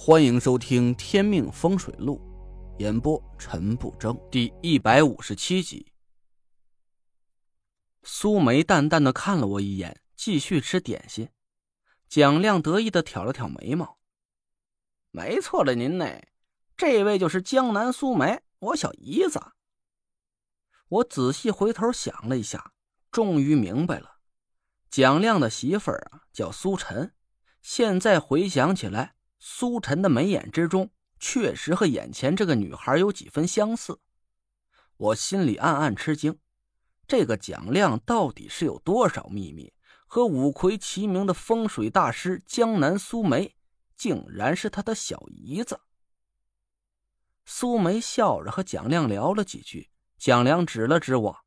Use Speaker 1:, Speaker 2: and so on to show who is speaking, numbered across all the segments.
Speaker 1: 欢迎收听《天命风水录》，演播陈不争，第一百五十七集。苏梅淡淡的看了我一眼，继续吃点心。蒋亮得意的挑了挑眉毛：“
Speaker 2: 没错了，您呢？这位就是江南苏梅，我小姨子。”
Speaker 1: 我仔细回头想了一下，终于明白了，蒋亮的媳妇儿啊叫苏晨。现在回想起来。苏晨的眉眼之中，确实和眼前这个女孩有几分相似。我心里暗暗吃惊，这个蒋亮到底是有多少秘密？和五魁齐名的风水大师江南苏梅，竟然是他的小姨子。苏梅笑着和蒋亮聊了几句，蒋亮指了指我：“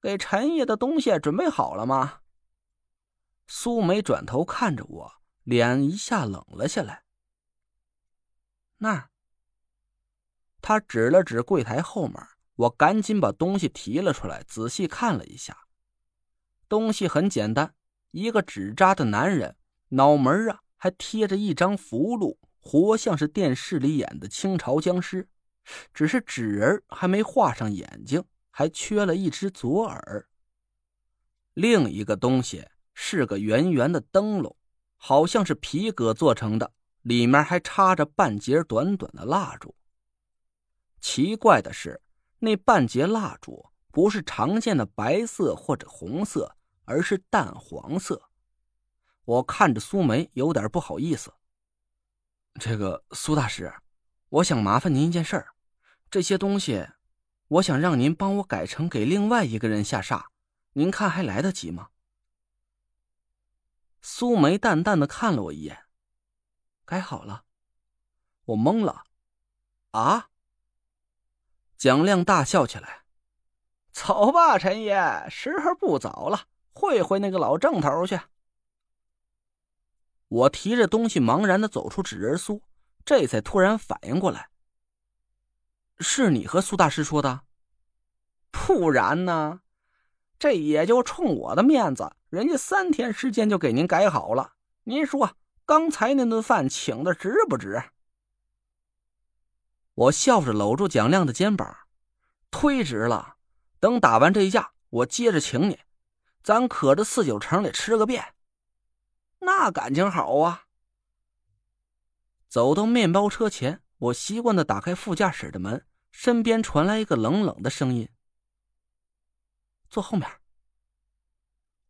Speaker 2: 给陈爷的东西准备好了吗？”
Speaker 1: 苏梅转头看着我。脸一下冷了下来。那儿，他指了指柜台后面，我赶紧把东西提了出来，仔细看了一下。东西很简单，一个纸扎的男人，脑门啊还贴着一张符箓，活像是电视里演的清朝僵尸，只是纸人还没画上眼睛，还缺了一只左耳。另一个东西是个圆圆的灯笼。好像是皮革做成的，里面还插着半截短短的蜡烛。奇怪的是，那半截蜡烛不是常见的白色或者红色，而是淡黄色。我看着苏梅，有点不好意思。这个苏大师，我想麻烦您一件事儿，这些东西，我想让您帮我改成给另外一个人下煞，您看还来得及吗？苏梅淡淡的看了我一眼，改好了，我懵了，啊！蒋亮大笑起来：“
Speaker 2: 走吧，陈爷，时候不早了，会会那个老郑头去。”
Speaker 1: 我提着东西茫然的走出纸人苏，这才突然反应过来：“是你和苏大师说的？
Speaker 2: 不然呢？这也就冲我的面子。”人家三天时间就给您改好了，您说刚才那顿饭请的值不值？
Speaker 1: 我笑着搂住蒋亮的肩膀，忒值了。等打完这一架，我接着请你，咱可这四九城里吃个遍。
Speaker 2: 那感情好啊！
Speaker 1: 走到面包车前，我习惯的打开副驾驶的门，身边传来一个冷冷的声音：“坐后面。”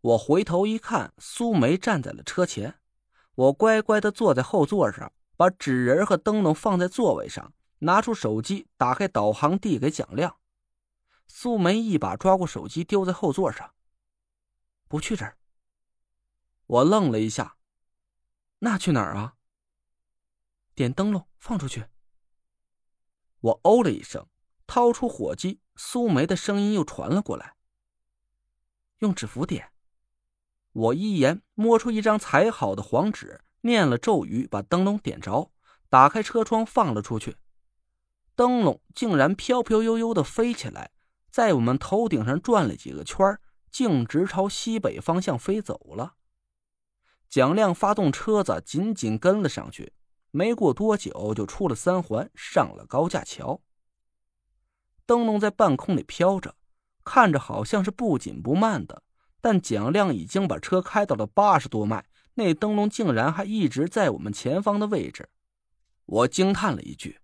Speaker 1: 我回头一看，苏梅站在了车前。我乖乖的坐在后座上，把纸人和灯笼放在座位上，拿出手机，打开导航，递给蒋亮。苏梅一把抓过手机，丢在后座上。不去这儿。我愣了一下，那去哪儿啊？点灯笼放出去。我哦了一声，掏出火机。苏梅的声音又传了过来：“用纸符点。”我一言，摸出一张裁好的黄纸，念了咒语，把灯笼点着，打开车窗放了出去。灯笼竟然飘飘悠悠的飞起来，在我们头顶上转了几个圈，径直朝西北方向飞走了。蒋亮发动车子，紧紧跟了上去。没过多久，就出了三环，上了高架桥。灯笼在半空里飘着，看着好像是不紧不慢的。但蒋亮已经把车开到了八十多迈，那灯笼竟然还一直在我们前方的位置。我惊叹了一句：“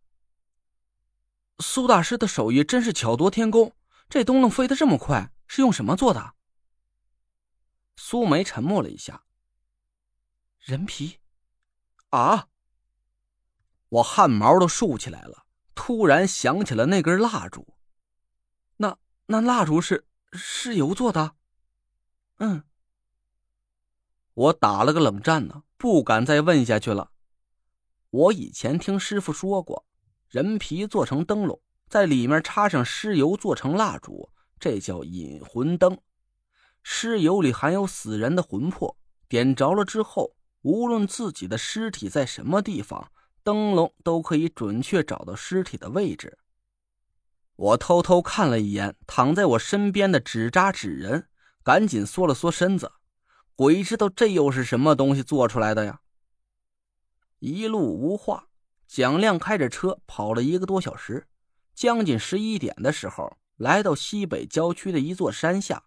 Speaker 1: 苏大师的手艺真是巧夺天工，这灯笼飞得这么快，是用什么做的？”苏梅沉默了一下：“人皮。”啊！我汗毛都竖起来了，突然想起了那根蜡烛。那那蜡烛是是油做的？嗯，我打了个冷战呢，不敢再问下去了。我以前听师傅说过，人皮做成灯笼，在里面插上尸油做成蜡烛，这叫引魂灯。尸油里含有死人的魂魄，点着了之后，无论自己的尸体在什么地方，灯笼都可以准确找到尸体的位置。我偷偷看了一眼躺在我身边的纸扎纸人。赶紧缩了缩身子，鬼知道这又是什么东西做出来的呀！一路无话。蒋亮开着车跑了一个多小时，将近十一点的时候，来到西北郊区的一座山下，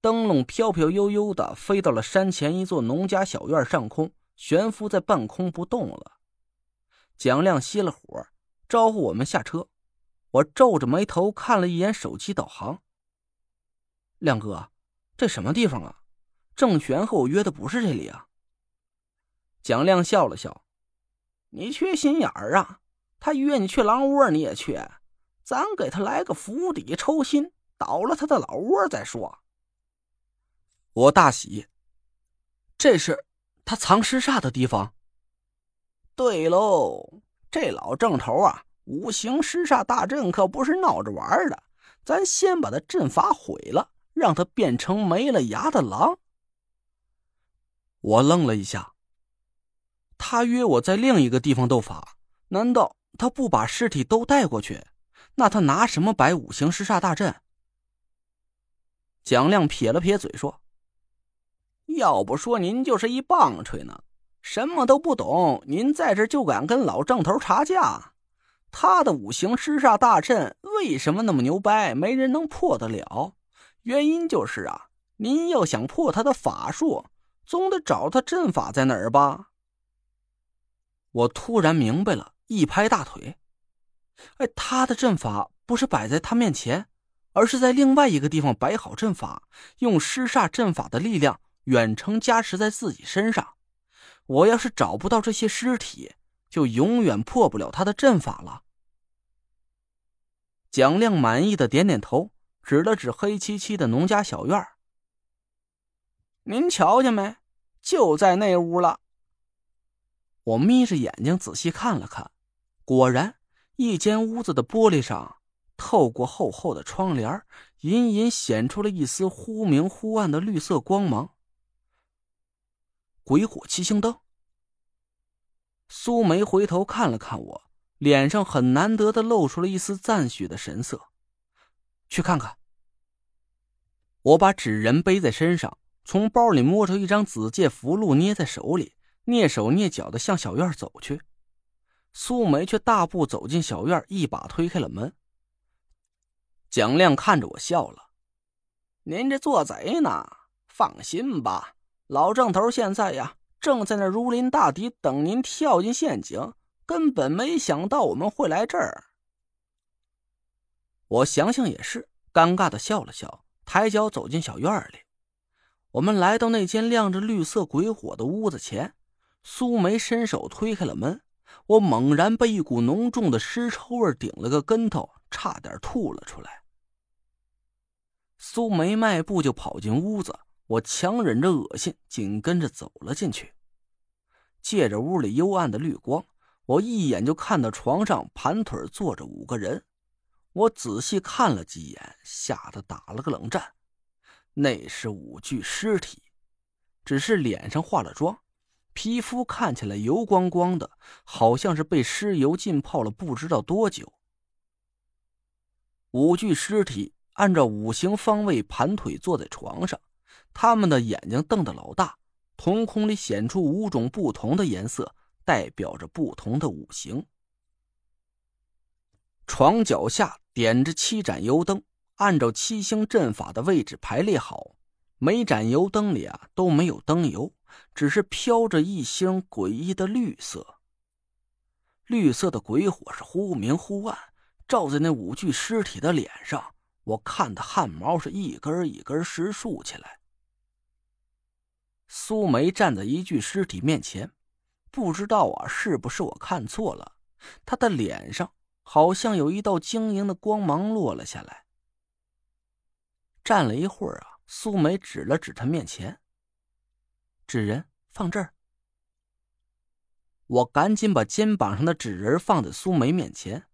Speaker 1: 灯笼飘飘悠悠的飞到了山前一座农家小院上空，悬浮在半空不动了。蒋亮熄了火，招呼我们下车。我皱着眉头看了一眼手机导航。亮哥，这什么地方啊？郑玄和我约的不是这里啊。
Speaker 2: 蒋亮笑了笑：“你缺心眼儿啊！他约你去狼窝，你也去？咱给他来个釜底抽薪，倒了他的老窝再说。”
Speaker 1: 我大喜，这是他藏尸煞的地方。
Speaker 2: 对喽，这老郑头啊，五行尸煞大阵可不是闹着玩的，咱先把他阵法毁了。让他变成没了牙的狼。
Speaker 1: 我愣了一下。他约我在另一个地方斗法，难道他不把尸体都带过去？那他拿什么摆五行尸煞大阵？
Speaker 2: 蒋亮撇了撇嘴说：“要不说您就是一棒槌呢，什么都不懂，您在这就敢跟老郑头查价？他的五行尸煞大阵为什么那么牛掰，没人能破得了？”原因就是啊，您要想破他的法术，总得找他阵法在哪儿吧？
Speaker 1: 我突然明白了，一拍大腿：“哎，他的阵法不是摆在他面前，而是在另外一个地方摆好阵法，用尸煞阵法的力量远程加持在自己身上。我要是找不到这些尸体，就永远破不了他的阵法了。”蒋亮满意的点点头。指了指黑漆漆的农家小院
Speaker 2: 您瞧见没？就在那屋了。
Speaker 1: 我眯着眼睛仔细看了看，果然，一间屋子的玻璃上，透过厚厚的窗帘，隐隐显出了一丝忽明忽暗的绿色光芒。鬼火七星灯。苏梅回头看了看我，脸上很难得的露出了一丝赞许的神色。去看看。我把纸人背在身上，从包里摸出一张紫界符箓，捏在手里，蹑手蹑脚的向小院走去。苏梅却大步走进小院，一把推开了门。
Speaker 2: 蒋亮看着我笑了：“您这做贼呢？放心吧，老郑头现在呀，正在那如临大敌，等您跳进陷阱。根本没想到我们会来这儿。”
Speaker 1: 我想想也是，尴尬的笑了笑，抬脚走进小院里。我们来到那间亮着绿色鬼火的屋子前，苏梅伸手推开了门，我猛然被一股浓重的尸臭味顶了个跟头，差点吐了出来。苏梅迈步就跑进屋子，我强忍着恶心，紧跟着走了进去。借着屋里幽暗的绿光，我一眼就看到床上盘腿坐着五个人。我仔细看了几眼，吓得打了个冷战。那是五具尸体，只是脸上化了妆，皮肤看起来油光光的，好像是被尸油浸泡了不知道多久。五具尸体按照五行方位盘腿坐在床上，他们的眼睛瞪得老大，瞳孔里显出五种不同的颜色，代表着不同的五行。床脚下点着七盏油灯，按照七星阵法的位置排列好。每盏油灯里啊都没有灯油，只是飘着一星诡异的绿色。绿色的鬼火是忽明忽暗，照在那五具尸体的脸上，我看的汗毛是一根一根直竖起来。苏梅站在一具尸体面前，不知道啊是不是我看错了，她的脸上。好像有一道晶莹的光芒落了下来。站了一会儿啊，苏梅指了指他面前。纸人放这儿。我赶紧把肩膀上的纸人放在苏梅面前。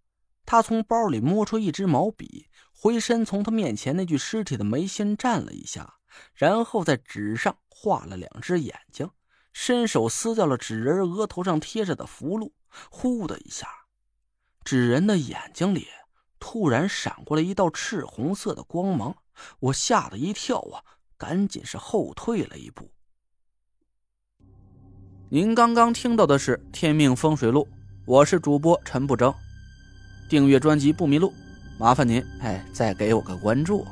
Speaker 1: 他从包里摸出一支毛笔，回身从他面前那具尸体的眉心蘸了一下，然后在纸上画了两只眼睛，伸手撕掉了纸人额头上贴着的符箓。呼的一下。纸人的眼睛里突然闪过了一道赤红色的光芒，我吓了一跳啊，赶紧是后退了一步。您刚刚听到的是《天命风水录》，我是主播陈不争。订阅专辑不迷路，麻烦您哎，再给我个关注。